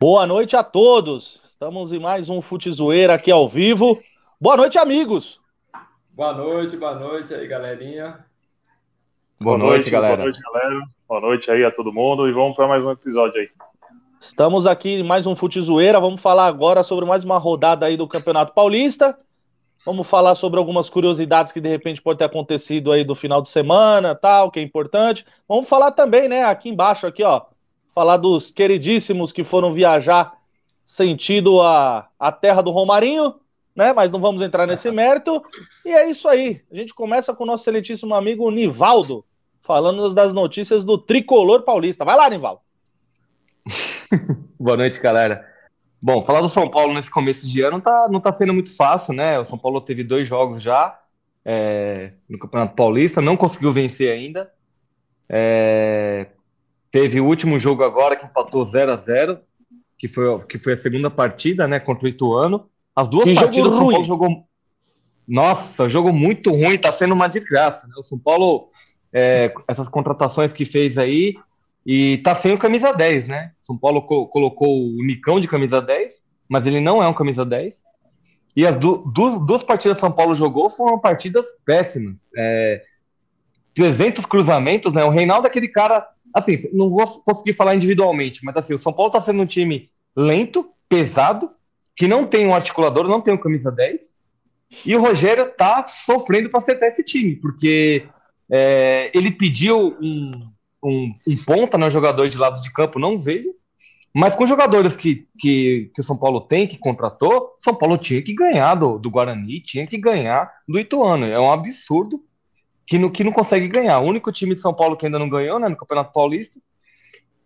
Boa noite a todos. Estamos em mais um Futezoeira aqui ao vivo. Boa noite, amigos. Boa noite, boa noite aí, galerinha. Boa, boa noite, noite, galera. Boa noite, galera. Boa noite aí a todo mundo e vamos para mais um episódio aí. Estamos aqui em mais um Futezoeira. Vamos falar agora sobre mais uma rodada aí do Campeonato Paulista. Vamos falar sobre algumas curiosidades que de repente pode ter acontecido aí do final de semana, tal, que é importante. Vamos falar também, né, aqui embaixo aqui, ó, falar dos queridíssimos que foram viajar sentido a, a terra do Romarinho, né? Mas não vamos entrar nesse mérito. E é isso aí. A gente começa com o nosso excelentíssimo amigo Nivaldo, falando das notícias do tricolor paulista. Vai lá, Nivaldo. Boa noite, galera. Bom, falar do São Paulo nesse começo de ano tá, não tá sendo muito fácil, né? O São Paulo teve dois jogos já é, no Campeonato Paulista, não conseguiu vencer ainda. É, Teve o último jogo agora que empatou 0 a 0 que foi, que foi a segunda partida, né, contra o Ituano. As duas partidas o São Paulo jogou. Nossa, jogo muito ruim, tá sendo uma desgraça, né? O São Paulo, é, essas contratações que fez aí, e tá sem o camisa 10, né? São Paulo co colocou o Nicão de camisa 10, mas ele não é um camisa 10. E as du duas, duas partidas que São Paulo jogou foram partidas péssimas. É, 300 cruzamentos, né? O Reinaldo é aquele cara assim, não vou conseguir falar individualmente, mas assim, o São Paulo tá sendo um time lento, pesado, que não tem um articulador, não tem um camisa 10, e o Rogério tá sofrendo para acertar esse time, porque é, ele pediu um, um, um ponta no jogador de lado de campo, não veio, mas com jogadores que, que, que o São Paulo tem, que contratou, São Paulo tinha que ganhar do, do Guarani, tinha que ganhar do Ituano. É um absurdo que não, que não consegue ganhar. O único time de São Paulo que ainda não ganhou, né, no Campeonato Paulista.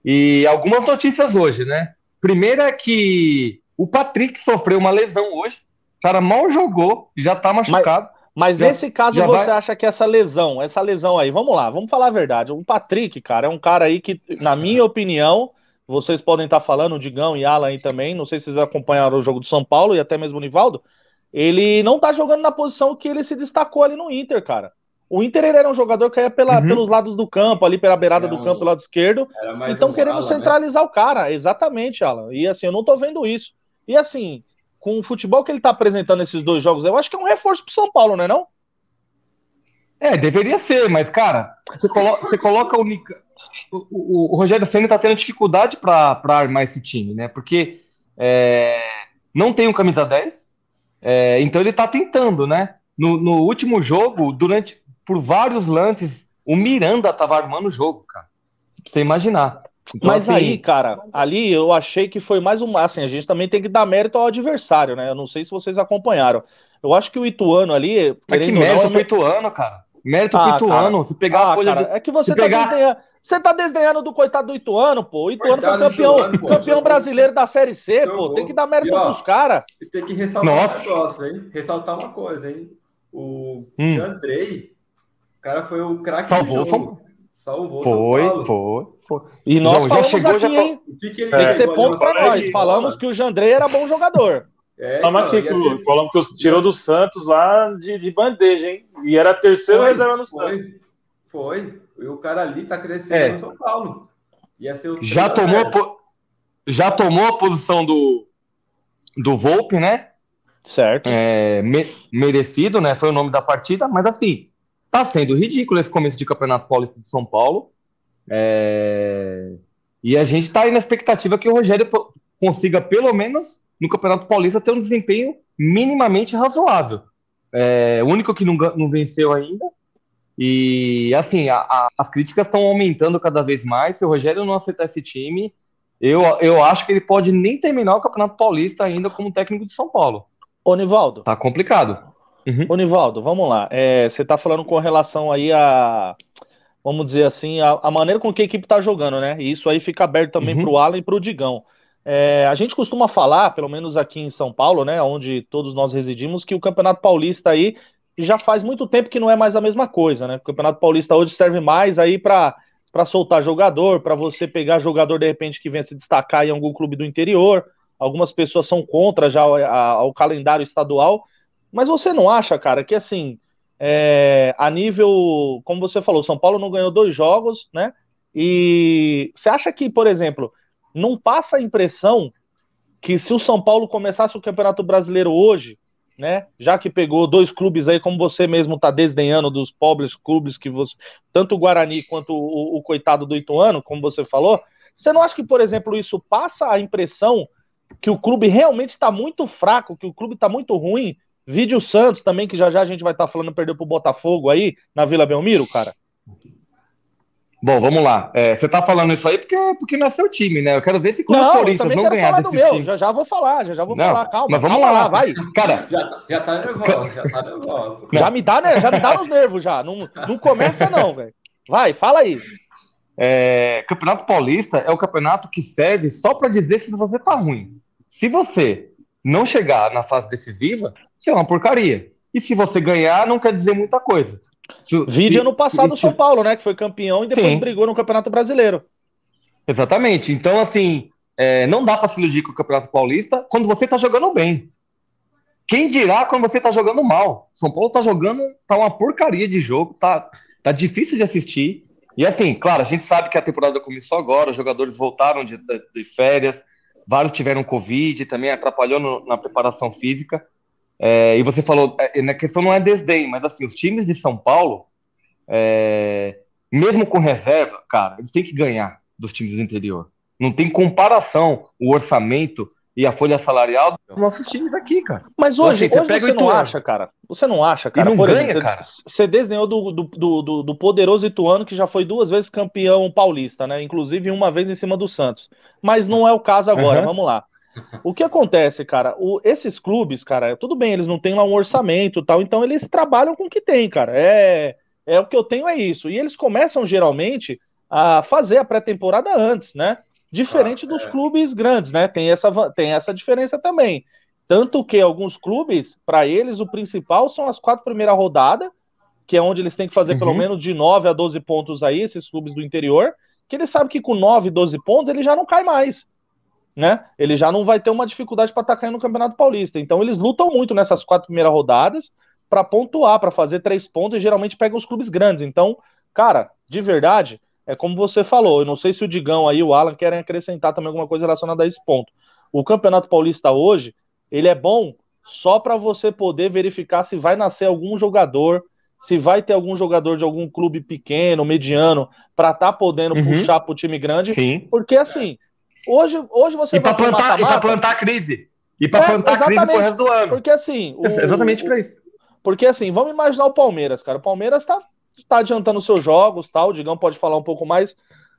E algumas notícias hoje, né? Primeira é que o Patrick sofreu uma lesão hoje. O cara mal jogou, já tá machucado. Mas, mas já, nesse caso você vai... acha que essa lesão, essa lesão aí, vamos lá, vamos falar a verdade. O Patrick, cara, é um cara aí que, na minha opinião, vocês podem estar falando, o Digão e Alan aí também, não sei se vocês acompanharam o jogo do São Paulo e até mesmo o Nivaldo, ele não tá jogando na posição que ele se destacou ali no Inter, cara. O Inter era um jogador que ia pela, uhum. pelos lados do campo, ali pela beirada do campo, pelo lado esquerdo. Então um querendo ala, né? centralizar né? o cara, exatamente, Alan. E assim, eu não tô vendo isso. E assim, com o futebol que ele tá apresentando nesses dois jogos, eu acho que é um reforço pro São Paulo, não é não? É, deveria ser, mas, cara, você, colo você coloca o, o, o, Rogério Senna tá tendo dificuldade para armar esse time, né? Porque é, não tem um camisa 10, é, então ele tá tentando, né? No, no último jogo, durante por vários lances, o Miranda tava armando o jogo, cara. Pra você imaginar. Então, Mas assim, aí, cara, ali eu achei que foi mais um. Assim, a gente também tem que dar mérito ao adversário, né? Eu não sei se vocês acompanharam. Eu acho que o Ituano ali. Mas que mérito não, pro Ituano, cara. Mérito ah, pro Ituano. Cara. Se pegar ah, a folha cara, de... É que você tá pegar... desdenhando. Você tá desdenhando do coitado do Ituano, pô. O Ituano coitado foi campeão, pô, campeão brasileiro da Série C, pô. Tem que dar mérito pros caras. Tem que ressaltar Nossa. um negócio, hein? Ressaltar uma coisa, hein? O hum. Jandrei cara foi o craque Salvou, São... Salvou foi, São foi, foi. E nós já, já chegou, aqui, já que que Tem que ser ponto para nós. Falamos que o Jandrei era bom jogador. É, Falamos que, ser... falamos que tirou do Santos lá de, de bandeja, hein? E era a terceira reserva no foi, Santos. Foi. E o cara ali tá crescendo é. no São Paulo. Ia ser já tomou, po... já tomou a posição do, do Volpe, né? Certo. É, me... merecido, né? Foi o nome da partida, mas assim, Tá sendo ridículo esse começo de Campeonato Paulista de São Paulo. É... E a gente está aí na expectativa que o Rogério consiga, pelo menos no Campeonato Paulista, ter um desempenho minimamente razoável. É... O único que não, não venceu ainda. E assim, a, a, as críticas estão aumentando cada vez mais. Se o Rogério não aceitar esse time, eu, eu acho que ele pode nem terminar o Campeonato Paulista ainda como técnico de São Paulo. Ô, Nivaldo. Tá complicado. Uhum. Ô, Nivaldo, vamos lá. É, você está falando com relação aí a, vamos dizer assim, a, a, maneira com que a equipe está jogando, né? E isso aí fica aberto também uhum. para o Alan e para o Digão. É, a gente costuma falar, pelo menos aqui em São Paulo, né, onde todos nós residimos, que o Campeonato Paulista aí já faz muito tempo que não é mais a mesma coisa, né? O Campeonato Paulista hoje serve mais aí para para soltar jogador, para você pegar jogador de repente que venha se destacar em algum clube do interior. Algumas pessoas são contra já ao calendário estadual, mas você não acha, cara, que assim, é, a nível, como você falou, São Paulo não ganhou dois jogos, né? E você acha que, por exemplo, não passa a impressão que se o São Paulo começasse o Campeonato Brasileiro hoje, né? Já que pegou dois clubes aí, como você mesmo está desdenhando dos pobres clubes que você. Tanto o Guarani quanto o, o, coitado do Ituano, como você falou. Você não acha que, por exemplo, isso passa a impressão que o clube realmente está muito fraco, que o clube está muito ruim? Vídeo Santos também, que já já a gente vai estar tá falando, perdeu pro Botafogo aí, na Vila Belmiro, cara. Bom, vamos lá. É, você tá falando isso aí porque, porque não é seu time, né? Eu quero ver se quando o Corinthians não ganhar desse time. Já já vou falar, já já vou não, falar. Calma, mas vamos calma lá. vai. Cara, já, tá, já tá nervoso, já tá nervoso. Já me dá, né? Já me dá nos nervos já. Não, não começa não, velho. Vai, fala aí. É, campeonato Paulista é o campeonato que serve só para dizer se você tá ruim. Se você não chegar na fase decisiva, você é uma porcaria. E se você ganhar, não quer dizer muita coisa. Vídeo ano passado se, São Paulo, né? Que foi campeão e depois Sim. brigou no Campeonato Brasileiro. Exatamente. Então, assim, é, não dá para se iludir com o Campeonato Paulista quando você tá jogando bem. Quem dirá quando você tá jogando mal? São Paulo tá jogando, tá uma porcaria de jogo, tá, tá difícil de assistir. E assim, claro, a gente sabe que a temporada começou agora, os jogadores voltaram de, de, de férias, vários tiveram Covid, também atrapalhou no, na preparação física. É, e você falou, é, na questão não é desdém, mas assim, os times de São Paulo, é, mesmo com reserva, cara, eles têm que ganhar dos times do interior. Não tem comparação o orçamento e a folha salarial dos nossos times aqui, cara. Mas hoje, então, assim, você, hoje você não acha, cara? Você não acha, cara? E não ganha, exemplo, cara. Você desdenhou do, do, do, do, poderoso Ituano, que já foi duas vezes campeão paulista, né? Inclusive uma vez em cima do Santos. Mas não é o caso agora, uhum. vamos lá. O que acontece, cara? O, esses clubes, cara, tudo bem, eles não têm lá um orçamento e tal, então eles trabalham com o que tem, cara. É, é o que eu tenho, é isso. E eles começam geralmente a fazer a pré-temporada antes, né? Diferente ah, dos é. clubes grandes, né? Tem essa, tem essa diferença também. Tanto que alguns clubes, para eles, o principal são as quatro primeiras rodadas, que é onde eles têm que fazer uhum. pelo menos de 9 a 12 pontos aí, esses clubes do interior, que eles sabem que com 9, 12 pontos ele já não cai mais né? Ele já não vai ter uma dificuldade para estar caindo no Campeonato Paulista. Então eles lutam muito nessas quatro primeiras rodadas para pontuar, para fazer três pontos e geralmente pegam os clubes grandes. Então, cara, de verdade, é como você falou. Eu não sei se o Digão aí, o Alan querem acrescentar também alguma coisa relacionada a esse ponto. O Campeonato Paulista hoje, ele é bom só para você poder verificar se vai nascer algum jogador, se vai ter algum jogador de algum clube pequeno, mediano, para estar tá podendo uhum. puxar para o time grande. Sim. Porque assim, Hoje, hoje você e vai plantar E para plantar crise. E para é, plantar crise pro resto do ano. Porque assim. O, exatamente para isso. Porque assim, vamos imaginar o Palmeiras, cara. O Palmeiras tá, tá adiantando seus jogos, tal. Tá? O Digão pode falar um pouco mais.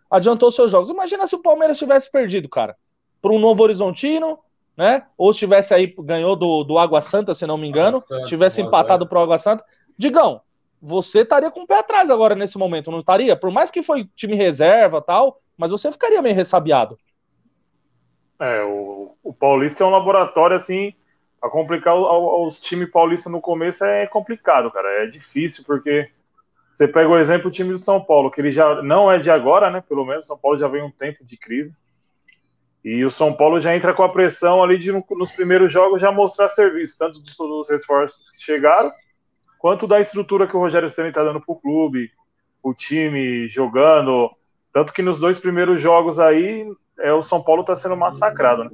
Adiantou seus jogos. Imagina se o Palmeiras tivesse perdido, cara. Para um Novo Horizontino, né? Ou se tivesse aí, ganhou do, do Água Santa, se não me engano. Santa, tivesse empatado pro Água Santa. Digão, você estaria com o pé atrás agora nesse momento, não estaria? Por mais que foi time reserva tal, mas você ficaria meio ressabiado. É, o, o Paulista é um laboratório, assim, a complicar os times paulistas no começo é complicado, cara. É difícil, porque você pega o exemplo do time do São Paulo, que ele já não é de agora, né? Pelo menos, São Paulo já vem um tempo de crise. E o São Paulo já entra com a pressão ali de nos primeiros jogos já mostrar serviço, tanto dos, dos reforços que chegaram, quanto da estrutura que o Rogério Ceni está dando pro clube, o time jogando. Tanto que nos dois primeiros jogos aí, é, o São Paulo está sendo massacrado, né?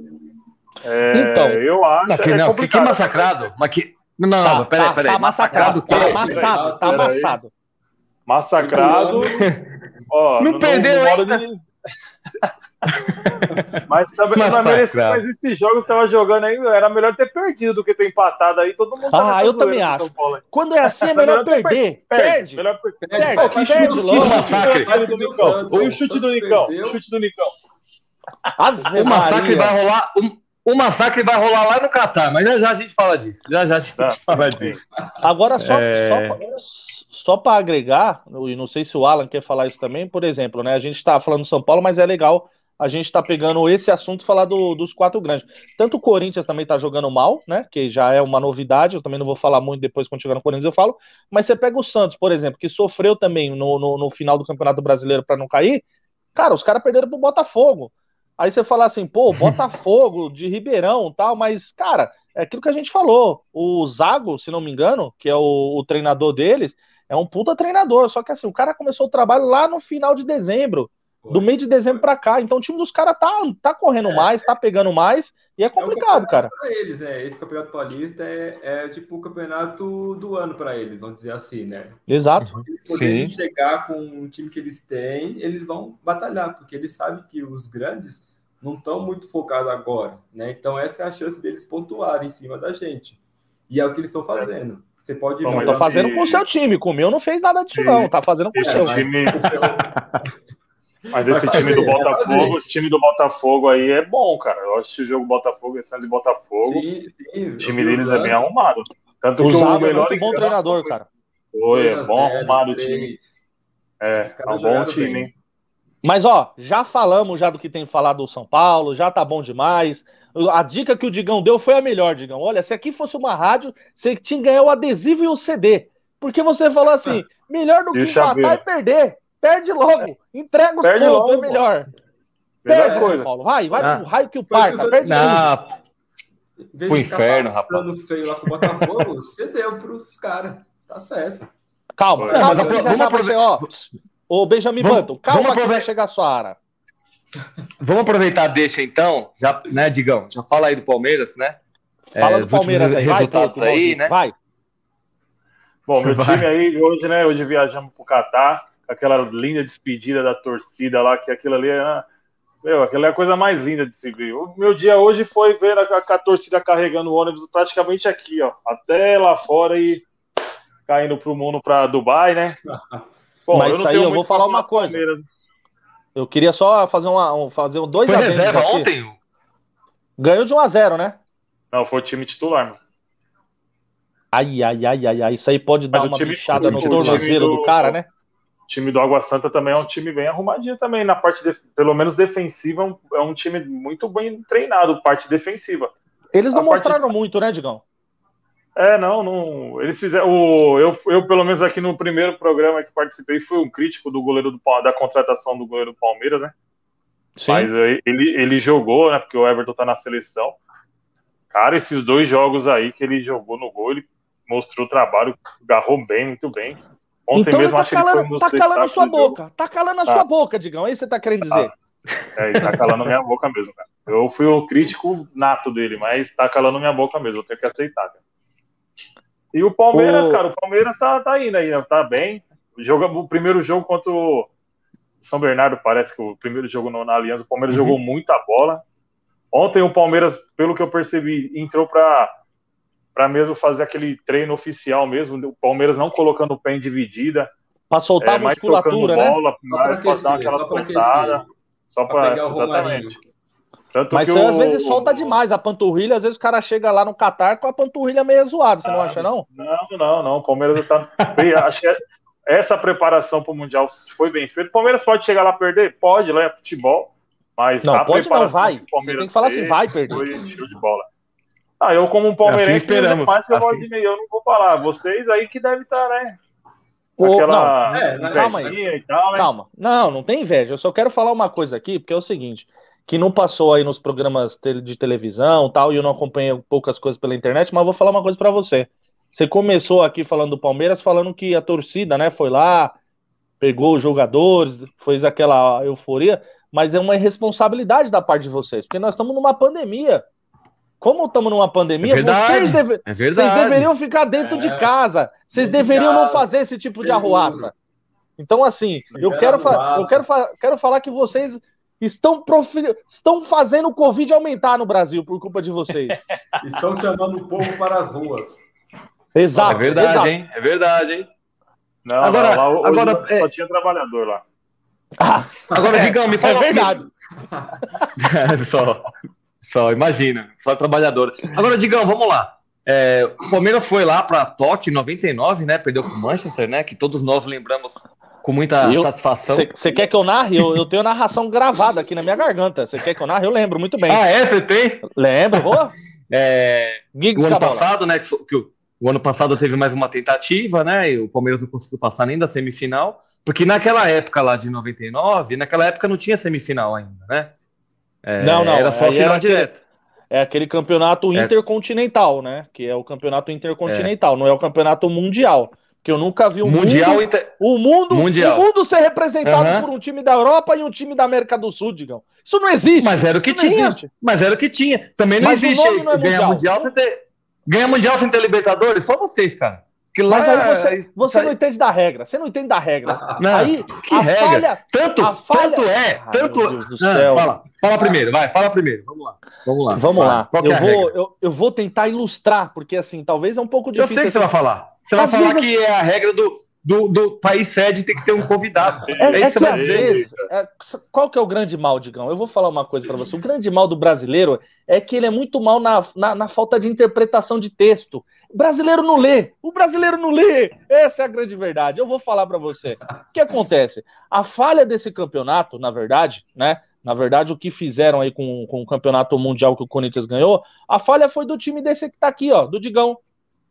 É, então, eu acho não, que, é não, que, que massacrado? Mas que, não, não, tá, peraí, tá, peraí. Tá massacrado? Tá amassado, tá amassado. Massacrado. Ó, não, perdeu ainda. De... mas, também, mas, mas esses jogos que estava jogando aí, era melhor ter perdido do que ter empatado aí. Todo mundo tá Ah, eu também acho. Quando é assim, é melhor, perder. Perde. Perde. Melhor perder. Perde. Perde. Perde. O chute do Nicão. O chute do Nicão o massacre vai rolar. O, o, massacre vai rolar lá no Catar, mas já já a gente fala disso. Já já a gente tá. fala disso. Agora, só, é... só, só para agregar, e não sei se o Alan quer falar isso também, por exemplo, né? A gente está falando de São Paulo, mas é legal a gente está pegando esse assunto e falar do, dos quatro grandes. Tanto o Corinthians também está jogando mal, né? Que já é uma novidade, eu também não vou falar muito depois quando chegar no Corinthians, eu falo. Mas você pega o Santos, por exemplo, que sofreu também no, no, no final do Campeonato Brasileiro para não cair. Cara, os caras perderam pro Botafogo. Aí você fala assim, pô, Botafogo de Ribeirão tal, mas, cara, é aquilo que a gente falou. O Zago, se não me engano, que é o, o treinador deles, é um puta treinador. Só que assim, o cara começou o trabalho lá no final de dezembro. do meio de dezembro para cá. Então o time dos caras tá, tá correndo é, mais, tá pegando mais, e é complicado, é cara. Para eles, é. Esse campeonato paulista é, é tipo o campeonato do ano para eles, vamos dizer assim, né? Exato. Eles poderem chegar com o time que eles têm, eles vão batalhar, porque eles sabem que os grandes não estão muito focados agora, né? Então essa é a chance deles pontuarem em cima da gente. E é o que eles estão fazendo. Você pode. Não, tô fazendo com o seu time. Com o meu não fez nada disso, Sim. não. Tá fazendo com o seu. Time... Mas esse Vai time do Botafogo, esse time do Botafogo aí é bom, cara. Eu acho que o jogo Botafogo, Santos e Botafogo. Sim, sim. O time deles é bem arrumado. Tanto que o melhor é um bom treinador, cara. Foi, é bom arrumado o time. É, é um bom time, hein? Mas ó, já falamos já do que tem falado do São Paulo, já tá bom demais. A dica que o Digão deu foi a melhor, Digão. Olha, se aqui fosse uma rádio, você tinha que ganhar o adesivo e o CD. Porque você falou assim: melhor do que empatar e perder. Perde logo. Entrega os perde pontos, é logo, é melhor. Perde, coisa. Paulo. Vai, vai ah. pro raio que o parta. Perde não. Pro inferno, rapaz. feio lá com o Botafogo, você deu pros caras. Tá certo. Calma, é, calma, mas vamos aproveitar. Ô, Benjamin vamos, Button, calma vamos que vai chegar a sua hora. Vamos aproveitar deixa então, já, né, Digão? Já fala aí do Palmeiras, né? Fala é, do Palmeiras aí, resultados vai, aí, né? Vai. Bom, meu vai. time aí hoje, né? Hoje viajamos pro Catar aquela linda despedida da torcida lá, que aquilo ali é. Meu, aquela é a coisa mais linda de se ver. O meu dia hoje foi ver a, a, a torcida carregando o ônibus praticamente aqui, ó, até lá fora e caindo pro mundo para Dubai, né? Bom, Mas isso aí eu vou falar uma coisa. Palmeiras. Eu queria só fazer uma um, fazer um dois Foi reserva aqui. ontem? Ganhou de 1 a 0, né? Não, foi o time titular, mano. Ai, ai, ai, ai, ai. Isso aí pode dar uma time, bichada no tornozelo do, do cara, né? time do Água Santa também é um time bem arrumadinho também, na parte, de, pelo menos defensiva, é um time muito bem treinado, parte defensiva. Eles não a mostraram parte... muito, né, Digão? É, não, não. Eles fizeram. O, eu, eu, pelo menos aqui no primeiro programa que participei, fui um crítico do goleiro do, da contratação do goleiro do Palmeiras, né? Sim. Mas ele, ele jogou, né? Porque o Everton tá na seleção. Cara, esses dois jogos aí que ele jogou no gol, ele mostrou o trabalho, agarrou bem, muito bem. Ontem então, mesmo tá acho calando, que ele foi um Tá calando a sua boca. Tá calando a tá. sua boca, Digão. É isso que você tá querendo dizer. Ah, é, ele tá calando minha boca mesmo, cara. Eu fui o crítico nato dele, mas tá calando minha boca mesmo. Eu tenho que aceitar, cara. E o Palmeiras, o... cara, o Palmeiras tá, tá indo aí, né? tá bem. Joga, o primeiro jogo contra o São Bernardo, parece que o primeiro jogo na Aliança, o Palmeiras uhum. jogou muita bola. Ontem o Palmeiras, pelo que eu percebi, entrou para para mesmo fazer aquele treino oficial mesmo, o Palmeiras não colocando o pé em dividida. Para soltar é, a musculatura, mais bola, né? mais para dar aquela só soltada. Só para exatamente. Tanto Mas você o... às vezes solta demais a panturrilha, às vezes o cara chega lá no Catar com a panturrilha meio zoada, você ah, não acha, não? Não, não, não. O Palmeiras está. Acho que essa preparação para o Mundial foi bem feita. O Palmeiras pode chegar lá perder? Pode, lá é futebol. Mas não, pode não, vai. Você tem que falar assim, vai perder. Foi show de bola. Ah, eu como um palmeirense, assim esperamos. mais que eu assim. de eu não vou falar. Vocês aí que devem estar, né? Aquela não, é, calma aí. Tal, né? Calma. Não, não tem inveja. Eu só quero falar uma coisa aqui, porque é o seguinte, que não passou aí nos programas de televisão tal, e eu não acompanhei poucas coisas pela internet, mas vou falar uma coisa para você. Você começou aqui falando do Palmeiras, falando que a torcida, né, foi lá, pegou os jogadores, fez aquela euforia, mas é uma irresponsabilidade da parte de vocês, porque nós estamos numa pandemia como estamos numa pandemia, é verdade, vocês, deve... é verdade. vocês, deveriam ficar dentro é. de casa. Vocês deveriam não fazer esse tipo de arruaça. Então, assim, eu quero, fa... eu quero, fa... quero falar que vocês estão, profi... estão fazendo o Covid aumentar no Brasil por culpa de vocês. estão chamando o povo para as ruas. Exato. É verdade, exato. hein? É verdade, hein? Não, agora, não, lá, agora só é... tinha trabalhador lá. Ah, agora, digamos, me fala. É verdade. só. Só, imagina, só trabalhador. Agora, Digão, vamos lá. É, o Palmeiras foi lá para Tóquio em 99, né? Perdeu com o Manchester, né? Que todos nós lembramos com muita eu, satisfação. Você quer que eu narre? Eu, eu tenho narração gravada aqui na minha garganta. Você quer que eu narre? Eu lembro muito bem. Ah, é? Você tem? Lembro, vou. É, o ano passado, né? Que, que o, o, ano passado teve mais uma tentativa, né? E o Palmeiras não conseguiu passar nem da semifinal. Porque naquela época lá de 99, naquela época não tinha semifinal ainda, né? É, não, não. Era só final direto. É aquele campeonato é. intercontinental, né? Que é o campeonato intercontinental, é. não é o campeonato mundial. Que eu nunca vi um Mundial mundo, inter... o mundo, Mundial. o mundo ser representado Aham. por um time da Europa e um time da América do Sul, digam. Isso não existe. Mas era o que tinha. existe. Mas era o que tinha. Também não Mas existe não é ganhar mundial. mundial sem ter. Ganhar mundial sem ter Libertadores? Só vocês, cara. Porque lá Mas aí é- você, você não entende da regra. Você não entende da regra. Não, aí, que a regra. falha- Tanto, a falha- tanto é, Ai, tanto. meu Deus do Ah, céu. fala, fala primeiro, vai, fala primeiro. Vamos lá. Vamos lá. Vamos lá. Qual que Eu é a vou, eu, eu vou tentar ilustrar, porque assim, talvez é um pouco Eu difícil. sei que você vai falar. Você vai Às falar vezes- que é a regra do, do, do país sede tem que ter um convidado. É, É é isso que que você vai às dizer. vezes, é, qual que é o grande mal, Digão? Eu vou falar uma coisa pra você. O grande mal do brasileiro é que ele é muito mal na, na, na falta de interpretação de texto. O brasileiro não lê. O brasileiro não lê. Essa é a grande verdade. Eu vou falar pra você. O que acontece? A falha desse campeonato, na verdade, né? Na verdade, o que fizeram aí com, com o campeonato mundial que o Corinthians ganhou, a falha foi do time desse que tá aqui, ó, do Digão,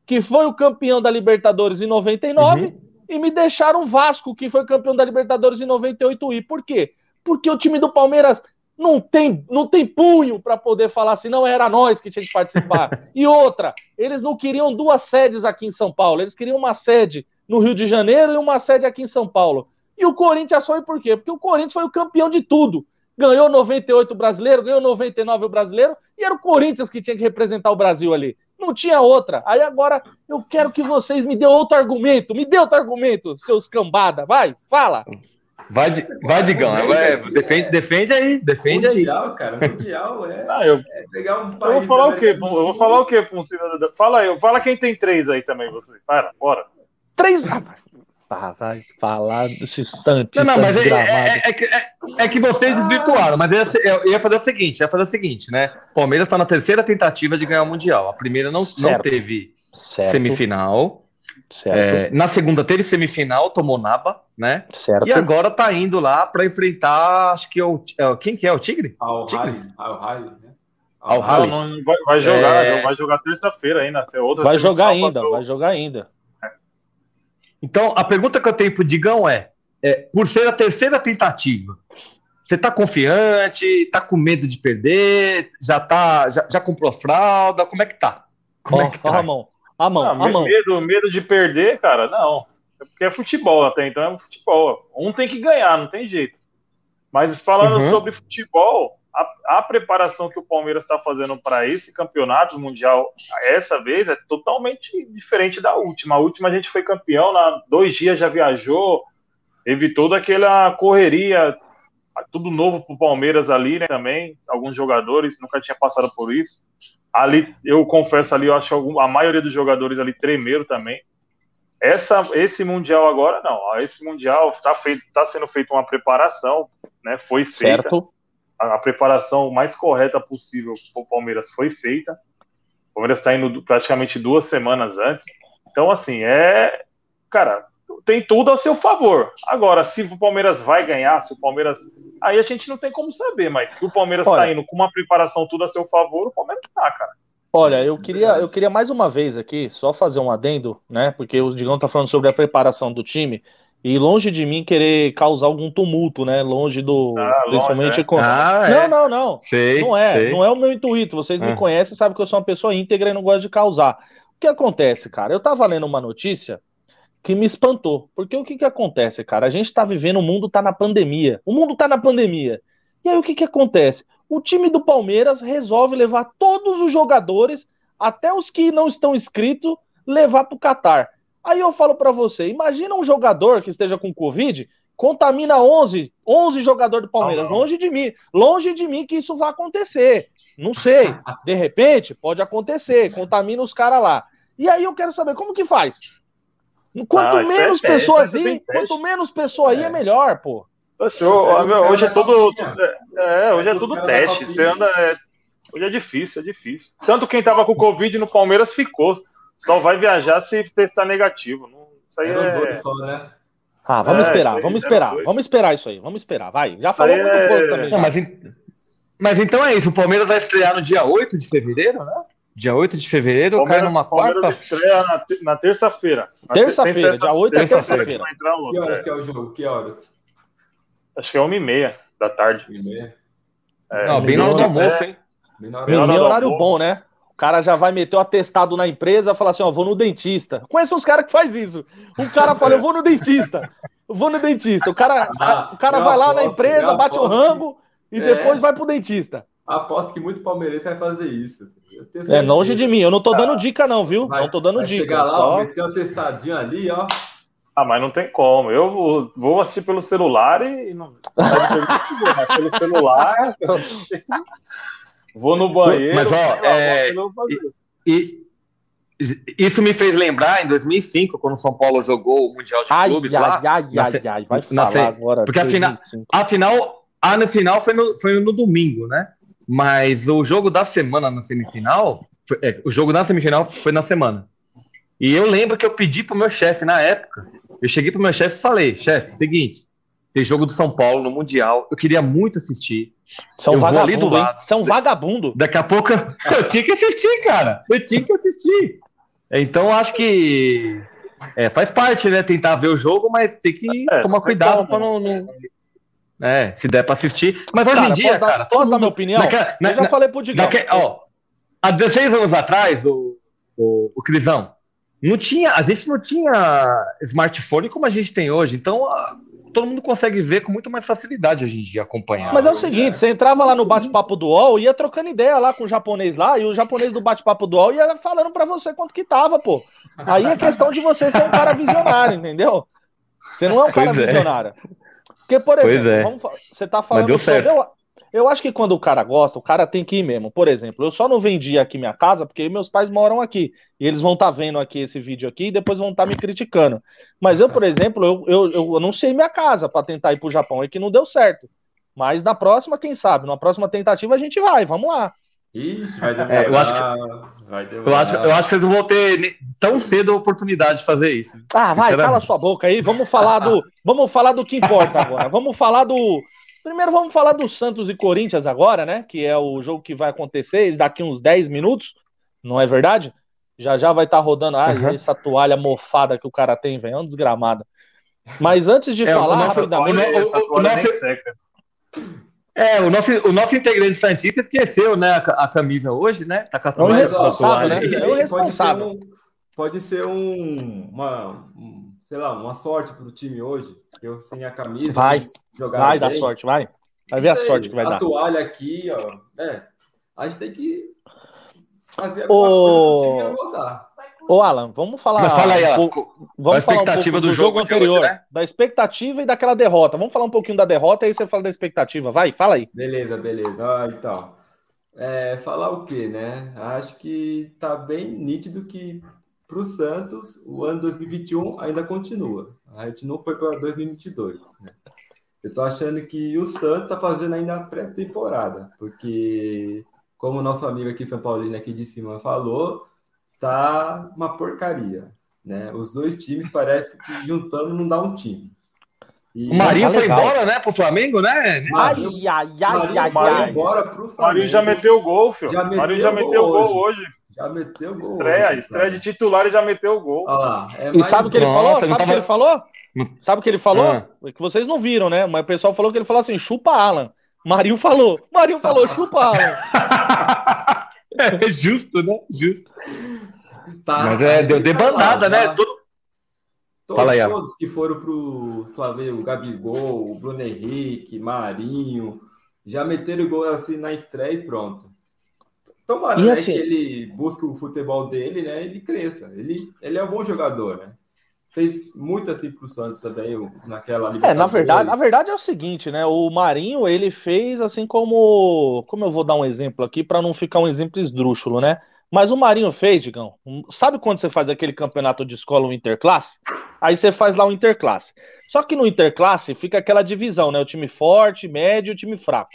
que foi o campeão da Libertadores em 99 Uhum. e me deixaram o Vasco, que foi campeão da Libertadores em 98 e por quê? Porque o time do Palmeiras não tem, não tem punho para poder falar assim, não era nós que tinha que participar. e outra, eles não queriam duas sedes aqui em São Paulo, eles queriam uma sede no Rio de Janeiro e uma sede aqui em São Paulo. E o Corinthians foi por quê? Porque o Corinthians foi o campeão de tudo. Ganhou 98 o brasileiro, ganhou 99 o brasileiro, e era o Corinthians que tinha que representar o Brasil ali. Não tinha outra. Aí agora eu quero que vocês me dêem outro argumento. Me dê outro argumento, seus cambada. Vai, fala. Vai, de, vai Digão. É, defende, defende aí, defende aí. mundial, cara. Mundial é, Ah, eu, é pegar um eu país. vou falar o quê? Do Eu vou falar o quê pra um cidadão? Fala aí, fala quem tem três aí também, você. Para, bora. Três. Ah, vai falar desse Santos. Não, não, mas é, é- é que, é- é que vocês desvirtuaram. Mas eu ia ser- eu ia fazer o seguinte: ia fazer o seguinte, né? Palmeiras está na terceira tentativa de ganhar o Mundial. A primeira não, não Certo. teve certo, semifinal. Certo, É, na segunda teve semifinal, tomou naba, né? certo. E agora tá indo lá para enfrentar, acho que é o, é o- quem que é o Tigre? Ao Rally, Tigres? ao Rally, né? Rally. não, vai, vai jogar, É. vai jogar terça-feira ainda. se é outra Vai jogar ainda, vai jogar ainda. Então, a pergunta que eu tenho pro Digão é, é, por ser a terceira tentativa, você tá confiante, tá com medo de perder, já tá, já, já comprou a fralda, como é que tá? Como Ó, é que tá? a mão, a mão, Ah, a mão. medo, medo de perder, cara, não. É porque é futebol até, então é futebol. Um tem que ganhar, não tem jeito. Mas falando Uhum. sobre futebol, a, a preparação que o Palmeiras está fazendo para esse campeonato mundial, essa vez, é totalmente diferente da última. A última a gente foi campeão, na dois dias já viajou, evitou daquela correria, tudo novo para o Palmeiras ali, né? Também, alguns jogadores nunca tinha passado por isso. Ali, eu confesso ali, eu acho que a maioria dos jogadores ali tremeram também. Essa, esse mundial agora não. Esse mundial está feito, tá sendo feita uma preparação, né? Foi feita Certo? a, a preparação mais correta possível para o Palmeiras foi feita. O Palmeiras está indo praticamente duas semanas antes. Então, assim, é. Cara, tem tudo a seu favor. Agora, se o Palmeiras vai ganhar, se o Palmeiras. Aí a gente não tem como saber, mas que o Palmeiras está indo com uma preparação tudo a seu favor, o Palmeiras está, cara. Olha, eu queria, eu queria mais uma vez aqui, só fazer um adendo, né? Porque o Digão tá falando sobre a preparação do time. E longe de mim querer causar algum tumulto, né? Longe do. Ah, longe, principalmente é. com. Ah, Não, é. não, não. Sei, Não é, sei. não é o meu intuito. Vocês me Ah. conhecem, sabem que eu sou uma pessoa íntegra e não gosto de causar. O que acontece, cara? Eu tava lendo uma notícia que me espantou. Porque o que que acontece, cara? A gente tá vivendo, o mundo tá na pandemia. O mundo tá na pandemia. E aí o que que acontece? O time do Palmeiras resolve levar todos os jogadores, até os que não estão inscritos, levar pro Catar. Aí eu falo pra você, imagina um jogador que esteja com Covid, contamina 11, 11 jogadores do Palmeiras, Não, não. longe de mim, longe de mim que isso vai acontecer. Não sei, de repente pode acontecer, contamina os caras lá. E aí eu quero saber como que faz. Quanto Ah, é menos teste, pessoas é ir, quanto menos pessoa ir é É. melhor, pô. Meu, caras hoje é tudo. copinha. É, hoje é tudo teste. Você anda. é, hoje é difícil, é difícil. Tanto quem tava com Covid no Palmeiras ficou. Só vai viajar se testar negativo. Não- Isso aí é. só, né? Ah, vamos É, esperar, aí, vamos esperar, dois. vamos esperar isso aí, vamos esperar, vai. Já falou aí muito é- pouco também. Não, mas, mas então é isso. O Palmeiras vai estrear no dia 8 de fevereiro, né? Dia 8 de fevereiro, cai Palmeiras, numa Palmeiras quarta. estreia na, na terça-feira. Terça-feira, dia 8 é terça-feira. terça-feira. vai entrar o Que horas é. que é o jogo? Que horas? Acho que é uma e meia da tarde. Uma e meia? É, Não, bem na hora do É. almoço, hein? Bem na horário bom, né? cara já vai meter o atestado na empresa, falar assim, ó, vou no dentista. Conheço uns caras que faz isso. Um cara fala, eu vou no dentista. Eu vou no dentista. O cara, ah, o cara vai lá na empresa, bate o rango que... e depois é. vai pro dentista. Aposto que muito palmeirense vai fazer isso. É longe de mim. Eu não tô dando dica, não, viu? Vai, não tô dando dica. Chegar lá, só... meter um testadinho ali, ó. Ah, mas não tem como. Eu vou assistir pelo celular e não. pelo celular. vou no banheiro. Mas, ó, é... e, isso me fez lembrar em 2005, quando o São Paulo jogou o Mundial de ai, Clubes ai, lá. Ai, ai, ai, ai, vai falar se... agora. Porque afinal, afinal, a no final foi no, foi no domingo, né? Mas o jogo da semana na semifinal, foi, é, o jogo da semifinal foi na semana. E eu lembro que eu pedi pro meu chefe na época, eu cheguei pro meu chefe e falei, chefe, seguinte, tem jogo do São Paulo no Mundial, eu queria muito assistir. São eu vou ali do lado. São vagabundo. Daqui a pouco eu tinha que assistir, cara. Eu tinha que assistir. Então acho que é, faz parte, né? Tentar ver o jogo, mas tem que é, tomar cuidado para não, não, É, se der para assistir. Mas hoje cara, em dia, cara. Posso mundo... dar minha opinião? Naquela, na, eu já na, falei pro Digão. Naquela, ó, há 16 anos atrás, o, o, o Crisão, não tinha, a gente não tinha smartphone como a gente tem hoje. Então, todo mundo consegue ver com muito mais facilidade hoje em dia, acompanhar. Mas é o seguinte, você entrava lá no bate-papo do UOL, ia trocando ideia lá com o japonês lá, e o japonês do bate-papo do UOL ia falando para você quanto que tava, pô. Aí é questão de você ser um cara visionário, entendeu? Você não é um cara é. visionário. Porque, por exemplo, é. vamos, você tá falando... Mas deu certo. Eu, eu acho que quando o cara gosta, o cara tem que ir mesmo. Por exemplo, eu só não vendi aqui minha casa porque meus pais moram aqui. E eles vão estar tá vendo aqui esse vídeo aqui e depois vão estar tá me criticando. Mas eu, por exemplo, eu, eu, eu anunciei minha casa para tentar ir para o Japão e que não deu certo. Mas na próxima, quem sabe? Na próxima tentativa a gente vai, vamos lá. Isso, vai demorar. É, eu, acho que, eu, acho, eu acho que vocês não vão ter tão cedo a oportunidade de fazer isso. Ah, vai, cala sua boca aí. Vamos falar do, vamos falar do que importa agora. Vamos falar do, Primeiro vamos falar do Santos e Corinthians agora, né? Que é o jogo que vai acontecer daqui uns 10 minutos, não é verdade? Já já vai estar tá rodando. Ah, uhum. essa toalha mofada que o cara tem, velho, é um desgramada. Mas antes de é, falar nosso, rapidamente. O, o, o, nosso, é, o nosso, o nosso integrante Santista esqueceu, né, a, a camisa hoje, né? Tá com a é responsável, né? É o responsável. Pode ser um, pode ser um uma, um, sei lá, uma sorte pro time hoje. Eu sem a camisa. Vai, vai dar sorte, vai. Vai ver a sorte que vai a dar. A toalha aqui, ó. É, a gente tem que fazer alguma coisa rodar. Ô, Alan, vamos falar. Mas fala aí, Alan. Vamos a expectativa um do, do, jogo, jogo anterior, hoje, né? da expectativa e daquela derrota. Vamos falar um pouquinho da derrota e aí você fala da expectativa. Vai, fala aí. Beleza, beleza. Ah, então. É, falar o quê, né? Acho que tá bem nítido que para o Santos o ano 2021 ainda continua. A gente não foi para 2022. Né? Eu estou achando que o Santos está fazendo ainda a pré-temporada, porque, como o nosso amigo aqui, São Paulino, aqui de cima, falou, tá uma porcaria. Né? Os dois times parece que juntando não dá um time. E... O Marinho tá foi embora, né, pro Flamengo, né? Marinho, ai, ai, ai, ai, ai. embora pro Flamengo. Marinho já meteu o gol, filho. Já meteu Marinho já meteu o gol hoje. hoje. Já meteu gol. Estreia, hoje, estreia de titular e já meteu o gol. Ah, é e sabe o que ele falou? Sabe o tava... que ele falou? Sabe o que ele falou? Ah. É que vocês não viram, né? Mas o pessoal falou que ele falou assim: chupa Alan. Marinho falou. Marinho falou, chupa Alan. é justo, né? Justo. Tá, Mas é, deu debandada, né? Todo... Todos, Fala aí, todos que foram pro Flamengo, Gabigol, Bruno Henrique, Marinho, já meteram gol assim na estreia e pronto. Tomara né, assim, que ele busque o futebol dele, né? Ele cresça. Ele, ele é um bom jogador, né? Fez muito assim pro Santos também, naquela É, na verdade, na verdade é o seguinte, né? O Marinho, ele fez assim como. Como eu vou dar um exemplo aqui, para não ficar um exemplo esdrúxulo, né? Mas o Marinho fez, Digão. Sabe quando você faz aquele campeonato de escola, o Interclasse? Aí você faz lá o Interclasse. Só que no Interclasse fica aquela divisão, né? O time forte, médio e o time fraco.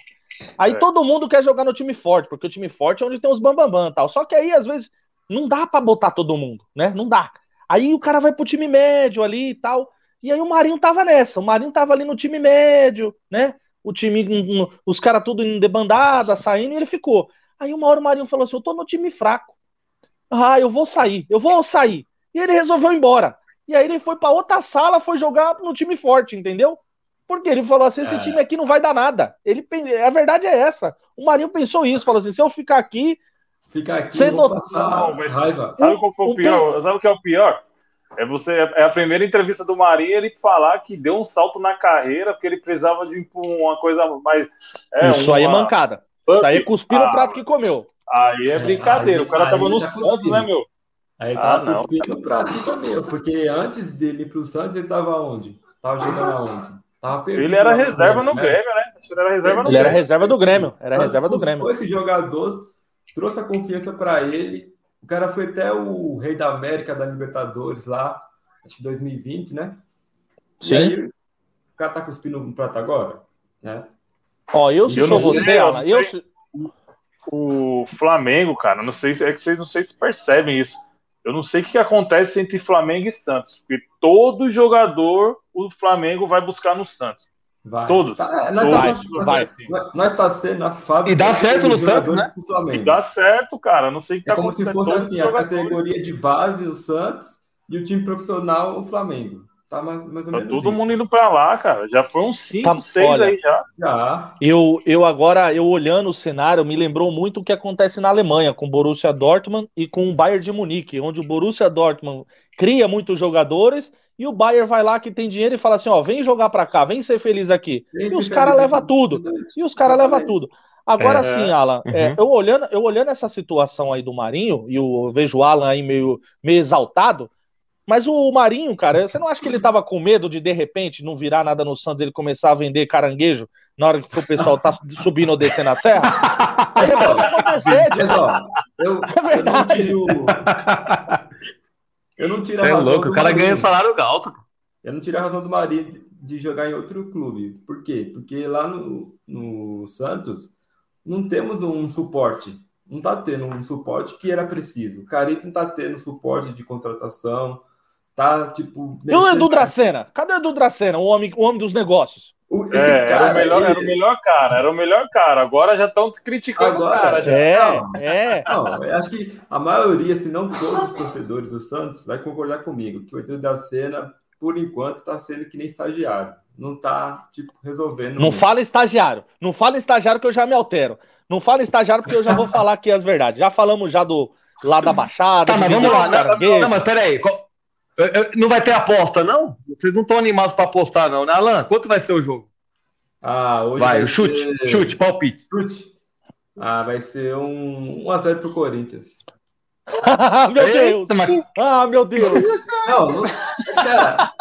Aí é. todo mundo quer jogar no time forte, porque o time forte é onde tem os bambambam e tal. Só que aí, às vezes, não dá para botar todo mundo, né? Não dá. Aí o cara vai pro time médio ali e tal. E aí o Marinho tava nessa. O Marinho tava ali no time médio, né? O time, os caras tudo em debandada, saindo, e ele ficou. Aí uma hora o Marinho falou assim: Eu tô no time fraco. Ah, eu vou sair, eu vou sair. E ele resolveu ir embora. E aí ele foi para outra sala, foi jogar no time forte, entendeu? Porque ele falou assim: esse é. time aqui não vai dar nada. Ele, a verdade é essa. O Marinho pensou isso, falou assim: se eu ficar aqui, ficar aqui Sem noção, passar mas- raiva. Sabe qual foi o pior? Sabe o que é o pior? É você é a primeira entrevista do Marinho ele falar que deu um salto na carreira porque ele precisava de uma coisa mais. É, Isso aí é uma- mancada. Isso aí é cuspir no Ah, prato que comeu. Aí é brincadeira. aí- o cara tava no tá Santos, cuspindo. né, meu? Aí ele Ah, tava não. cuspindo pra cima meu, porque antes dele ir pro Santos, ele tava onde? Tava jogando aonde? Tava perdido Ele era no reserva no né? Grêmio, né? Acho que ele era reserva no Ele era Grêmio. reserva do Grêmio. Era reserva do Grêmio. esse jogador, trouxe a confiança pra ele. O cara foi até o rei da América da Libertadores lá, acho que 2020, né? E Sim. aí, o cara tá cuspindo no prato agora, né? Ó, eu se Eu sou não sei, você, eu Alan, eu sei. se- O Flamengo, cara, não sei se é que vocês não sei se percebem isso. Eu não sei o que acontece entre Flamengo e Santos, porque todo jogador o Flamengo vai buscar no Santos. Vai. Todos. Tá, nós, Todos. tá, Vai, vai, nós, sim. nós, nós tá sendo a fábrica E dá de certo no Santos, né? E dá certo, cara. Não sei o que É tá como se fosse Todos assim, a categoria de base, o Santos, e o time profissional, o Flamengo. Tá mais, mais ou Tá menos todo isso. mundo indo pra lá, cara. Já foi uns 5, Tá, 6 olha. aí já. Já. Eu, eu agora, eu olhando o cenário, me lembrou muito o que acontece na Alemanha com o Borussia Dortmund e com o Bayern de Munique, onde o Borussia Dortmund cria muitos jogadores e o Bayern vai lá que tem dinheiro e fala assim, ó, vem jogar pra cá, vem ser feliz aqui. Tem E os caras levam tudo. E os caras levam tudo. Agora É. sim, Alan, é, Uhum. eu, olhando, eu olhando essa situação aí do Marinho, e eu vejo o Alan aí meio, meio exaltado, mas o Marinho, cara, você não acha que ele tava com medo de, de repente, não virar nada no Santos, ele começar a vender caranguejo na hora que o pessoal tá subindo ou descendo a serra? De repente vai acontecer, Mas, ó, eu, É eu não tiro. Eu não tiro Você a é razão louco, do o cara Marinho. ganha salário alto. Eu não tiro a razão do Marinho de, de jogar em outro clube. Por quê? Porque lá no, no Santos não temos um suporte. Não tá tendo um suporte que era preciso. O Caribe não tá tendo suporte de contratação. Tá, tipo. E o Edu Dracena? Cadê o Edu Dracena, o homem, o homem dos negócios? É, era, cara, o melhor, ele- era o melhor cara, era o melhor cara. Agora já estão criticando Agora, o cara. Já. É, Não. é. Não, eu acho que a maioria, se não todos os torcedores do Santos, vai concordar comigo que o Edu da Cena, por enquanto, está sendo que nem estagiário. Não está, tipo, resolvendo. Não muito. fala estagiário. Não fala estagiário que eu já me altero. Não fala estagiário porque eu já vou falar aqui as verdades. Já falamos já do lá da Baixada. Tá, mas vamos lá. caranguejo. Não, mas peraí. qual- Não vai ter aposta, não? Vocês não estão animados pra apostar, não, né? Alan, quanto vai ser o jogo? Ah, hoje Vai, o chute, ser- chute, palpite. Chute. Ah, vai ser um 1x0 pro Corinthians. Ah, meu Deus. Eita, mas- Ah, meu Deus. Não, não cara,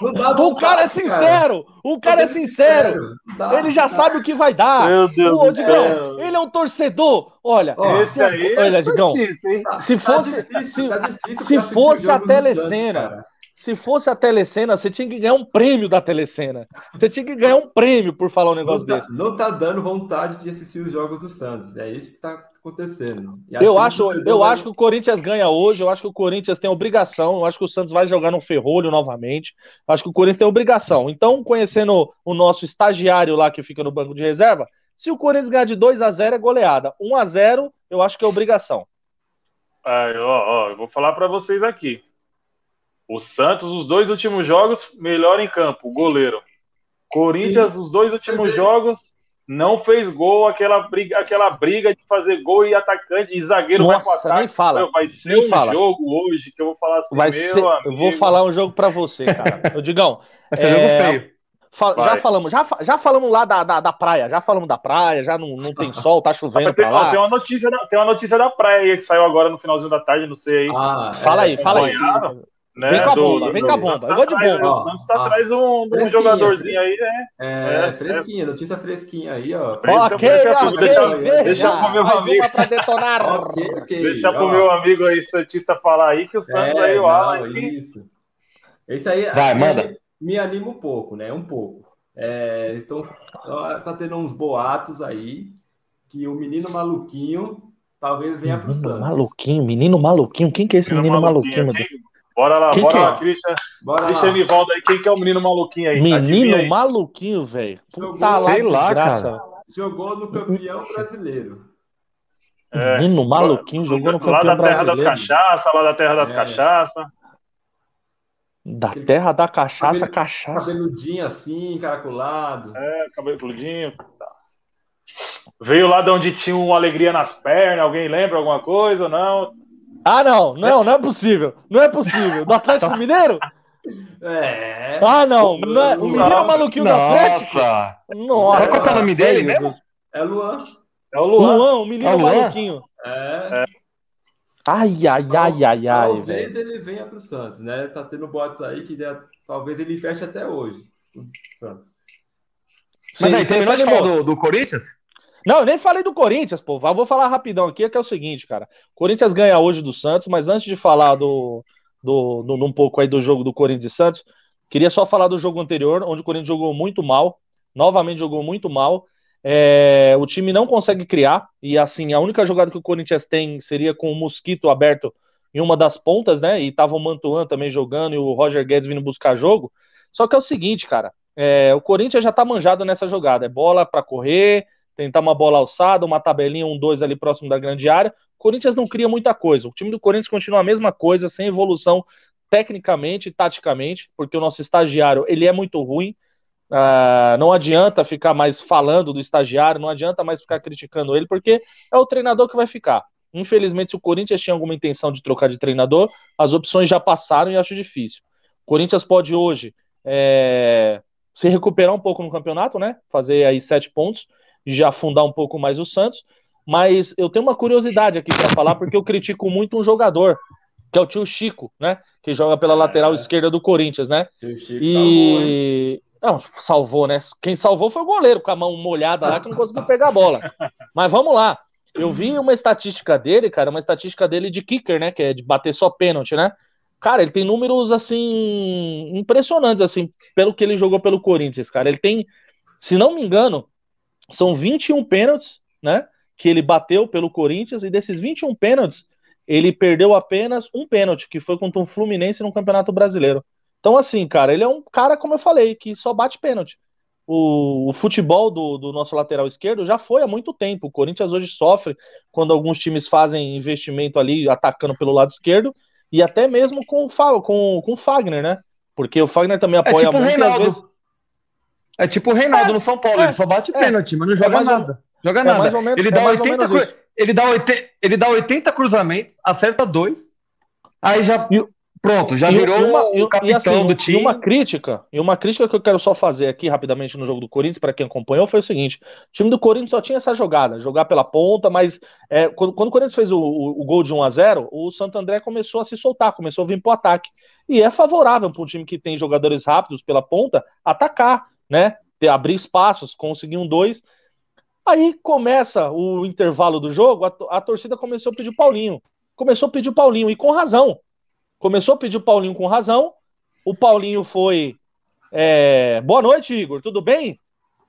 não, não dá O cara é vontade, sincero. O cara é ser sincero. dá, Ele já dá. sabe o que vai dar. Meu Deus Ô, Digão, ele é um torcedor. Olha, Ó, Esse aí é olha, Digão, artista, hein? Tá- se tá fosse- difícil, se- tá difícil se pra assistir fosse a telecena, cara. Se fosse a telecena, você tinha que ganhar um prêmio da telecena. Você tinha que ganhar um prêmio por falar um negócio Não tá, desse. não tá dando vontade de assistir os jogos do Santos. É isso que tá acontecendo. E Eu acho, eu vai- acho que o Corinthians ganha hoje, eu acho que o Corinthians tem obrigação, eu acho que o Santos vai jogar no ferrolho novamente. Eu acho que o Corinthians tem obrigação. Então, conhecendo o nosso estagiário lá que fica no banco de reserva, se o Corinthians ganhar de 2 a 0 é goleada. 1 a 0 eu acho que é obrigação. Aí, ó, ó, eu vou falar pra vocês aqui. O Santos, os dois últimos jogos, melhor em campo, o goleiro. Corinthians, os dois últimos jogos, não fez gol, aquela briga, aquela briga de fazer gol e atacante e zagueiro vai pro Nossa, ataque. nem fala. Meu, vai ser nem um fala. jogo hoje que eu vou falar assim, Vai meu ser, eu vou falar um jogo pra você, cara. Ô, Digão, Vai ser É, jogo feio. fa- já Vai. falamos, já, fa- já falamos lá da, da, da praia, já falamos da praia, já não, não tem sol, tá chovendo tem, pra ó, tem lá. uma notícia da, tem uma notícia da praia aí que saiu agora no finalzinho da tarde, não sei aí. Ah, Fala aí, é, fala aí. Né, Vem com a bomba, do- vem com a bomba. Eu vou de tá atrás, bomba. O Santos tá Ó, atrás de um, um jogadorzinho aí, né? É, É, fresquinha, notícia fresquinha aí, ó. Deixa- Ok, deixa- ok, deixa- veja. deixa pro meu amigo. pra detonar. Ok, ok. Deixa pro ó. meu amigo aí, Santista, falar aí que o Santos É, aí, o Alan. isso. Isso aí Vai, me, manda. me anima um pouco, né? Um pouco. É, então, tá tendo uns boatos aí que o menino maluquinho talvez venha pro Menino Santos. maluquinho, menino maluquinho. Quem que é esse menino maluquinho, meu Deus? quem- Bora lá, Quem bora que é? lá, Christian. Bora Christian lá. Nivaldo aí, quem que é o menino maluquinho aí? Menino aí. maluquinho, velho. Puta lá, Sei lá, desgraça. Jogou no campeão brasileiro. É, Menino maluquinho, jogou no Lá campeão da terra das brasileiro. cachaças, lá da terra das É. cachaças. Da terra da cachaça, Cabelo- cachaça. Cabeludinho assim, encaracolado. É, cabelo fludinho. Veio lá de onde tinha uma alegria nas pernas, alguém lembra alguma coisa ou não? Ah, não, não, não é possível. Não é possível. Do Atlético Mineiro? É. Ah, não. não é, o menino maluquinho do Atlético? Nossa! Nossa. Qual que é o nome dele mesmo? É Luan. É o Luan. Luan, o menino É o Luan? maluquinho. É. Ai, ai, ai, ai, ai, talvez velho. ele venha pro Santos, né? Tá tendo boatos aí que já- talvez ele feche até hoje. o Santos. Mas Sim, aí, você terminou de falar do, do Corinthians? Não, eu nem falei do Corinthians, pô. Vou falar rapidão aqui, que é o seguinte, cara. Corinthians ganha hoje do Santos, mas antes de falar do, do, do- um pouco aí do jogo do Corinthians e Santos, queria só falar do jogo anterior, onde o Corinthians jogou muito mal, novamente jogou muito mal. É, o time não consegue criar, e assim, a única jogada que o Corinthians tem seria com o Mosquito aberto em uma das pontas, né? E tava o Mantuan também jogando e o Roger Guedes vindo buscar jogo. Só que é o seguinte, cara, é, o Corinthians já tá manjado nessa jogada. É bola pra correr, tentar uma bola alçada, uma tabelinha, um dois ali próximo da grande área. O Corinthians não cria muita coisa. O time do Corinthians continua a mesma coisa, sem evolução tecnicamente e taticamente, porque o nosso estagiário ele é muito ruim. Ah, não adianta ficar mais falando do estagiário, não adianta mais ficar criticando ele, porque é o treinador que vai ficar. Infelizmente, se o Corinthians tinha alguma intenção de trocar de treinador, as opções já passaram e acho difícil. O Corinthians pode hoje é, se recuperar um pouco no campeonato, né? Fazer aí sete pontos, já afundar um pouco mais o Santos. Mas eu tenho uma curiosidade aqui para falar, porque eu critico muito um jogador, que é o tio Chico, né? Que joga pela lateral esquerda do Corinthians, né? Seu Chico salvou? E. Não, salvou, né? Quem salvou foi o goleiro, com a mão molhada lá, que não conseguiu pegar a bola. Mas vamos lá. Eu vi uma estatística dele, cara, uma estatística dele de kicker, né? Que é de bater só pênalti, né? Cara, ele tem números, assim, impressionantes, assim, pelo que ele jogou pelo Corinthians, cara. Ele tem, se não me engano, são 21 pênaltis, né? Que ele bateu pelo Corinthians, e desses 21 pênaltis, ele perdeu apenas um pênalti, que foi contra um Fluminense no Campeonato Brasileiro. Então, assim, cara, ele é um cara, como eu falei, que só bate pênalti. O, o futebol do, do nosso lateral esquerdo já foi há muito tempo. O Corinthians hoje sofre quando alguns times fazem investimento ali atacando pelo lado esquerdo e até mesmo com o, com, com o Fagner, né? Porque o Fagner também É apoia tipo o muito às Reinaldo. É tipo o Reinaldo É, no São Paulo, é, ele só bate é. pênalti, mas não joga mais ou- nada. Joga é nada. mais ou menos- ele, é dá mais ou 80, menos cru- ele, dá 80, ele dá 80 cruzamentos, acerta dois, aí já. E- pronto, já E virou uma- o e- capitão e assim, do E time. uma crítica, e uma crítica que eu quero só fazer aqui rapidamente no jogo do Corinthians, para quem acompanhou, foi o seguinte: o time do Corinthians só tinha essa jogada, jogar pela ponta, mas é, quando, quando o Corinthians fez o, o- o gol de 1 a 0 o Santo André começou a se soltar, começou a vir pro ataque. E é favorável para um time que tem jogadores rápidos pela ponta atacar, né? Ter, abrir espaços, conseguir um dois. Aí começa o intervalo do jogo, a, a torcida começou a pedir o Paulinho. Começou a pedir o Paulinho, e com razão. Começou a pedir o Paulinho com razão. O Paulinho foi. é, Boa noite, Igor. Tudo bem?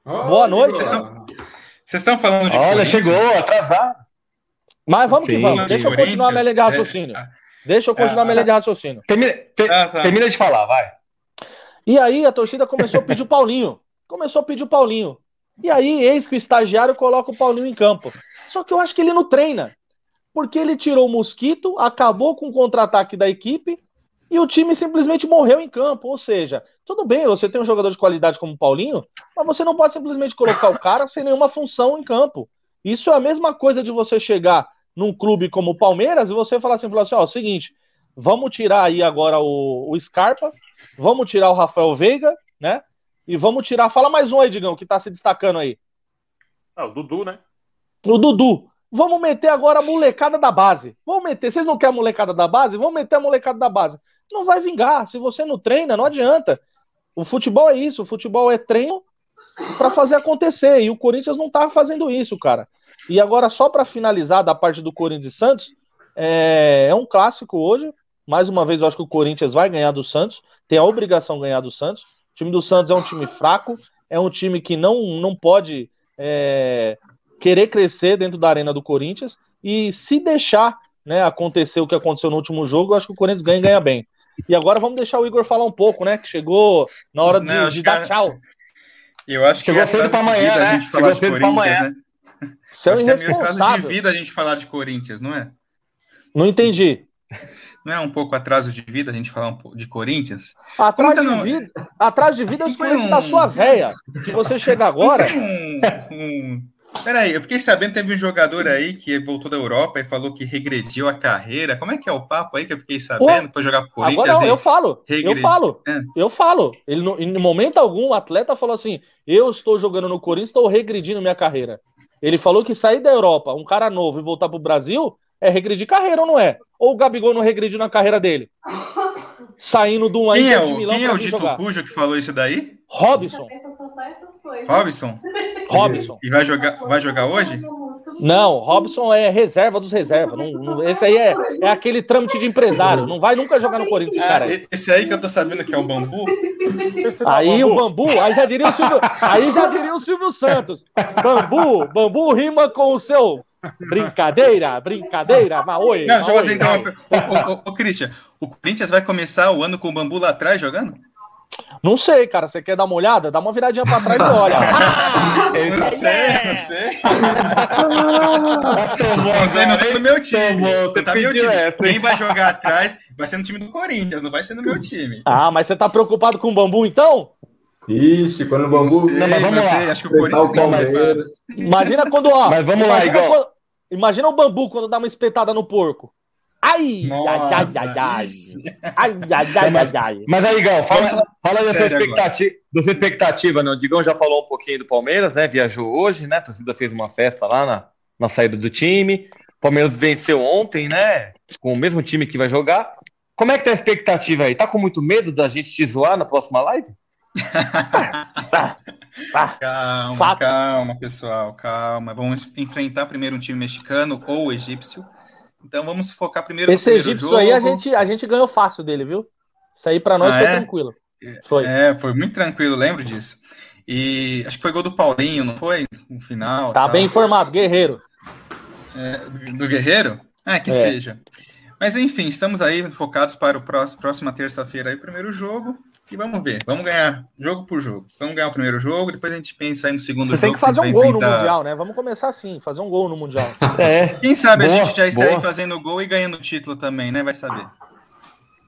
Boa noite. Vocês estão falando de Olha, chegou, atrasado. Mas vamos que Sim, vamos. sim. Deixa eu continuar a minha linha de raciocínio. Deixa eu continuar a minha linha de raciocínio. Termina, te- Ah, tá. termina de falar, vai. E aí a torcida começou a pedir o Paulinho. Começou a pedir o Paulinho. E aí, eis que o estagiário coloca o Paulinho em campo. Só que eu acho que ele não treina. Porque ele tirou o mosquito, acabou com o contra-ataque da equipe e o time simplesmente morreu em campo. Ou seja, tudo bem, você tem um jogador de qualidade como o Paulinho, mas você não pode simplesmente colocar o cara sem nenhuma função em campo. Isso é a mesma coisa de você chegar num clube como o Palmeiras e você falar assim, falar assim, ó, o seguinte, vamos tirar aí agora o, o Scarpa, vamos tirar o Rafael Veiga, né? E vamos tirar, fala mais um aí, Digão, que tá se destacando aí. Ah, o Dudu, né? O Dudu. Vamos meter agora a molecada da base. Vamos meter. Vocês não querem a molecada da base? Vamos meter a molecada da base. Não vai vingar. Se você não treina, não adianta. O futebol é isso. O futebol é treino para fazer acontecer. E o Corinthians não tá fazendo isso, cara. E agora, só para finalizar da parte do Corinthians e Santos, é, é um clássico hoje. Mais uma vez, eu acho que o Corinthians vai ganhar do Santos. Tem a obrigação de ganhar do Santos. O time do Santos é um time fraco. É um time que não, não pode. é, querer crescer dentro da arena do Corinthians e se deixar né, acontecer o que aconteceu no último jogo, eu acho que o Corinthians ganha e ganha bem. E agora vamos deixar o Igor falar um pouco, né? Que chegou na hora de, Não, de que dar a- tchau. Eu acho Chegou que é cedo de amanhã, né? a gente Chegou falar de cedo pra Corinthians, amanhã. né? Você é Acho que é meio prazo de vida a gente falar de Corinthians, não é? Não entendi. Não é um pouco atraso de vida a gente falar um pouco de Corinthians? Atrás Conta de, não. vida, atrás de vida eu Foi conheço um- da sua véia. Se você chega agora, um, um, Peraí, eu fiquei sabendo que teve um jogador aí que voltou da Europa e falou que regrediu a carreira. Como é que é o papo aí que eu fiquei sabendo? Foi jogar pro Corinthians Agora não, eu falo, eu regrediu. falo, É. eu falo. Ele, no- em momento algum, o atleta falou assim: eu estou jogando no Corinthians, estou regredindo minha carreira. Ele falou que sair da Europa, um cara novo, e voltar pro Brasil, é regredir carreira ou não é? Ou o Gabigol não regrediu na carreira dele? Saindo de um Quem é o, Milão quem é o Dito. Cujo que falou isso daí? Robson, Cabeça só sai essas coisas. Robson? Robson. E vai jogar, vai jogar hoje? Não, Robson é reserva dos reservas. Não- não- esse aí é, é aquele trâmite de empresário. Não vai nunca jogar no Corinthians, esse Ah, cara. aí. esse aí que eu tô sabendo que é o Bambu? Da Aí o Bambu. bambu, aí já diria o Silvio, aí já diria o Silvio Santos. Bambu, bambu rima com o seu brincadeira, brincadeira, mas oi. Não, deixa eu fazer então. Ô, ô, ô, ô, Christian, o Corinthians vai começar o ano com o Bambu lá atrás jogando? Não sei, cara. Você quer dar uma olhada? Dá uma viradinha pra trás e olha. Não sei, não sei. Aí não tá no meu time. Tomou, Não tá no meu time. essa? Quem vai jogar atrás vai ser no time do Corinthians, não vai ser no meu time. Ah, mas você tá preocupado com o bambu então? Ixi, quando o bambu. Não sei, Não, mas vamos não lá. sei, acho que o Corinthians tem mais Palmeiras. Imagina quando, ó. Mas vamos lá, Igor. quando- imagina o bambu quando dá uma espetada no porco. Ai, ai, ai, ai, ai. Ai, ai, ai, ai, ai. Mas aí, Igão, fala, fala da sua, expectativa, da sua expectativa, né? O Digão já falou um pouquinho do Palmeiras, né? Viajou hoje, né? A torcida fez uma festa lá na, na saída do time. O Palmeiras venceu ontem, né? Com o mesmo time que vai jogar. Como é que tá a expectativa aí? Tá com muito medo da gente te zoar na próxima live? Calma, Fato. calma, pessoal, calma. Vamos enfrentar primeiro um time mexicano ou egípcio. Então vamos focar primeiro esse no primeiro egípcio jogo. aí a gente, a gente ganhou fácil dele, viu? Isso aí pra nós Ah, foi é? tranquilo. Foi. É, foi muito tranquilo, lembro disso. E acho que foi gol do Paulinho, não foi? No final. Tá tal. bem informado, guerreiro. É, do Guerreiro? Ah, que É. seja. Mas enfim, estamos aí focados para o próximo, próxima terça-feira aí, o primeiro jogo. E vamos ver, vamos ganhar jogo por jogo. Vamos ganhar o primeiro jogo, depois a gente pensa aí no segundo Você jogo. tem que fazer a um gol no Mundial, né? Vamos começar assim, fazer um gol no Mundial. É. Quem sabe a Boa, gente já estreia boa. fazendo gol e ganhando o título também, né? Vai saber.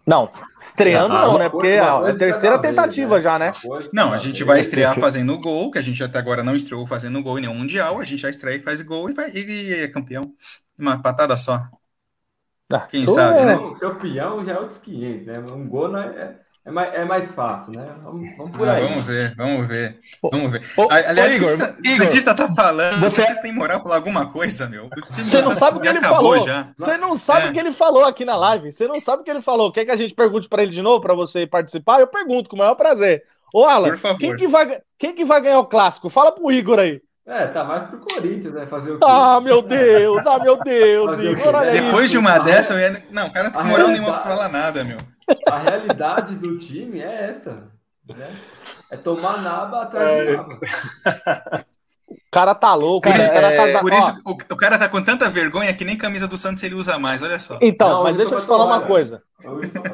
Não, estreando Ah, não, né? Porque ó, é a terceira vez, tentativa já, né? Não, a gente vai estrear fazendo gol, que a gente até agora não estreou fazendo gol em nenhum Mundial. A gente já estreia e faz gol e, vai, e é campeão. Uma patada só. Ah, Quem sabe, é- né? Campeão já é outros 500, né? Um gol não é, é, mais, é mais fácil, né? Vamos, vamos por Ah, aí. vamos ver, vamos ver. Vamos ver. ô, A- Aliás, ô, Igor, o que o Igor, Santista tá falando? O você- Santista tem moral pra alguma coisa, meu. Você não sabe o que ele falou. já. Você não sabe É. o que ele falou aqui na live. Você não sabe o que ele falou. Quer que a gente pergunte pra ele de novo pra você participar? Eu pergunto com o maior prazer. Ô, Alan, Por favor. quem que, vai, quem que vai ganhar o clássico? Fala pro Igor aí. É, tá mais pro Corinthians, né? Fazer o quê? Ah, meu Deus, ah, meu Deus, Igor. Depois de uma dessa, eu ia... Não, o cara não tem moral nenhuma pra realidade- falar nada, meu. A realidade do time é essa, né? É tomar naba atrás de naba. O cara tá louco. Cara, o cara tá é, da- Por ó, isso, o, o cara tá com tanta vergonha que nem camisa do Santos ele usa mais, olha só. Então, Não, mas deixa eu te falar uma coisa.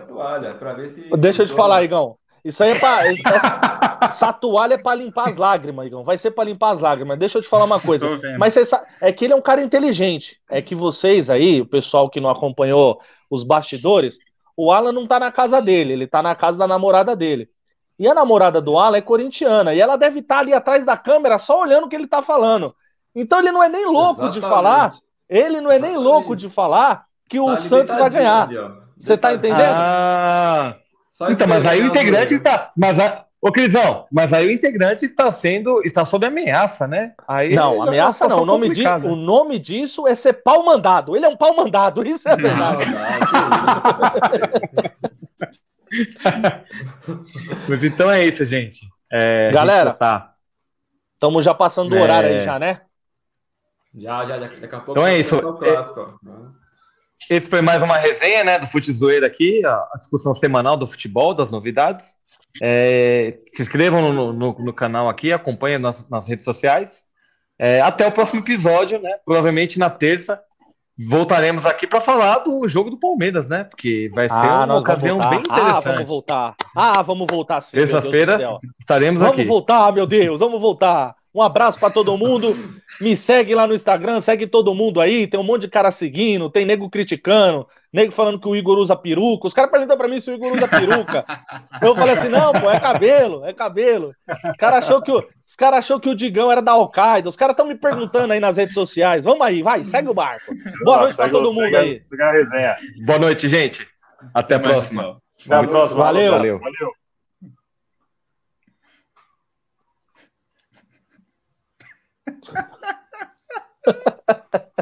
Toalha, pra ver se. Deixa eu te falar, Igão. Isso aí é pra. Essa, essa toalha é pra limpar as lágrimas, Igão. Vai ser pra limpar as lágrimas. Deixa eu te falar uma coisa. Mas você sabe, é que ele é um cara inteligente. É que vocês aí, o pessoal que não acompanhou os bastidores, o Alan não tá na casa dele, ele tá na casa da namorada dele. E a namorada do Alan é corintiana, e ela deve estar ali atrás da câmera só olhando o que ele tá falando. Então ele não é nem louco de Exatamente. falar, ele não é nem Exatamente. louco de falar que o Tá Santos vai ganhar. ali. Você tá entendendo? Ah, Só então, mas aí o integrante a está. Mas a, ô, Crisão, mas aí o integrante está sendo. está sob ameaça, né? Aí Não, é ameaça não. O nome, di- o nome disso é ser pau mandado. Ele é um pau mandado, isso é verdade. isso. Mas então é isso, gente. É, gente Galera, tá. Estamos já passando do É. horário aí, já, né? Já, já, já. Daqui a pouco Então é isso. clássico. Esse foi mais uma resenha, né, do Futezoeira aqui, a a discussão semanal do futebol, das novidades. É, se inscrevam no, no, no canal aqui, acompanhem nas, nas redes sociais. É, até o próximo episódio, né? Provavelmente na terça voltaremos aqui para falar do jogo do Palmeiras, né? Porque vai ser uma Ah, nós ocasião vamos bem voltar. Ah, interessante. vamos voltar. Ah, vamos voltar sim. Terça-feira estaremos Vamos aqui. voltar, meu Deus, vamos voltar. Um abraço pra todo mundo. Me segue lá no Instagram, segue todo mundo aí. Tem um monte de cara seguindo, tem nego criticando, nego falando que o Igor usa peruca. Os caras perguntam pra mim se o Igor usa peruca. Eu falei assim: não, pô, é cabelo, é cabelo. Os caras achou que o, os cara achou que o Digão era da Al-Qaeda. Os caras estão me perguntando aí nas redes sociais. Vamos aí, vai, segue o barco. Boa noite pra todo mundo aí. Boa noite, gente. Até a próxima. Até a próxima. Valeu. Valeu. Valeu.